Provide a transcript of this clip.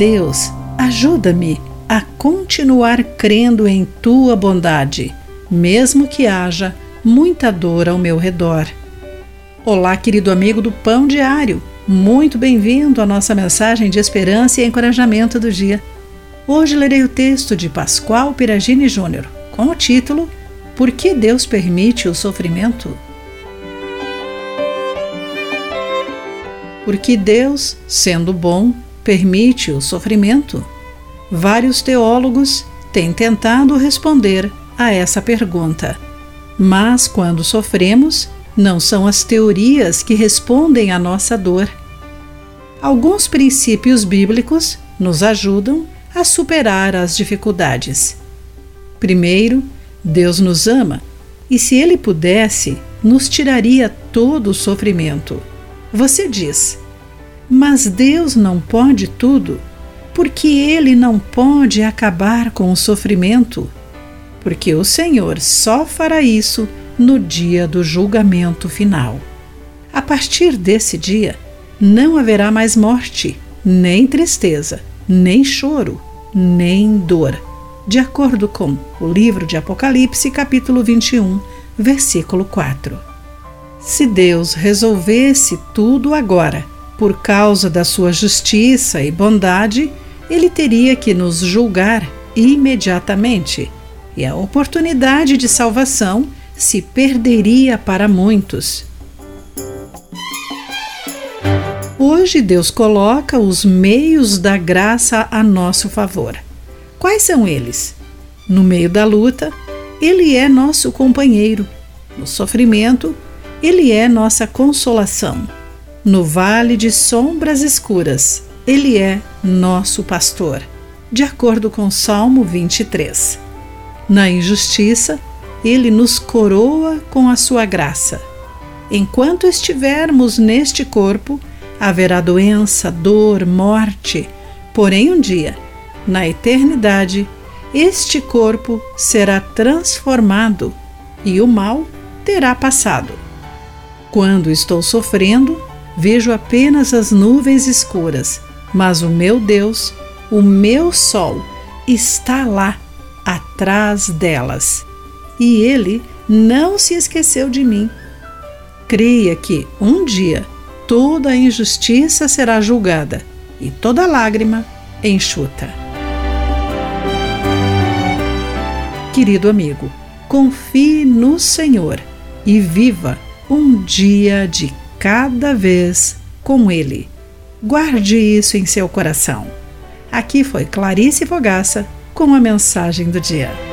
Deus, ajuda-me a continuar crendo em tua bondade, mesmo que haja muita dor ao meu redor. Olá, querido amigo do Pão Diário. Muito bem-vindo à nossa mensagem de esperança e encorajamento do dia. Hoje lerei o texto de Pascoal Piragini Júnior, com o título Por que Deus permite o sofrimento? Porque Deus, sendo bom, permite o sofrimento? Vários teólogos têm tentado responder a essa pergunta. Mas quando sofremos, não são as teorias que respondem à nossa dor. Alguns princípios bíblicos nos ajudam a superar as dificuldades. Primeiro, Deus nos ama e, se Ele pudesse, nos tiraria todo o sofrimento. Você diz, mas Deus não pode tudo, porque Ele não pode acabar com o sofrimento, porque o Senhor só fará isso no dia do julgamento final. A partir desse dia, não haverá mais morte, nem tristeza, nem choro, nem dor. De acordo com o livro de Apocalipse, capítulo 21, versículo 4. Se Deus resolvesse tudo agora, por causa da sua justiça e bondade, ele teria que nos julgar imediatamente, e a oportunidade de salvação se perderia para muitos. Hoje Deus coloca os meios da graça a nosso favor. Quais são eles? No meio da luta, Ele é nosso companheiro. No sofrimento, Ele é nossa consolação. No vale de sombras escuras, Ele é nosso pastor, de acordo com Salmo 23. Na injustiça, Ele nos coroa com a sua graça. Enquanto estivermos neste corpo, haverá doença, dor, morte. Porém, um dia, na eternidade, este corpo será transformado e o mal terá passado. Quando estou sofrendo, vejo apenas as nuvens escuras, mas o meu Deus, o meu sol, está lá, atrás delas. E ele não se esqueceu de mim. Creia que um dia toda injustiça será julgada e toda lágrima enxuta. Querido amigo, confie no Senhor e viva um dia de cada vez com Ele. Guarde isso em seu coração. Aqui foi Clarice Fogaça com a mensagem do dia.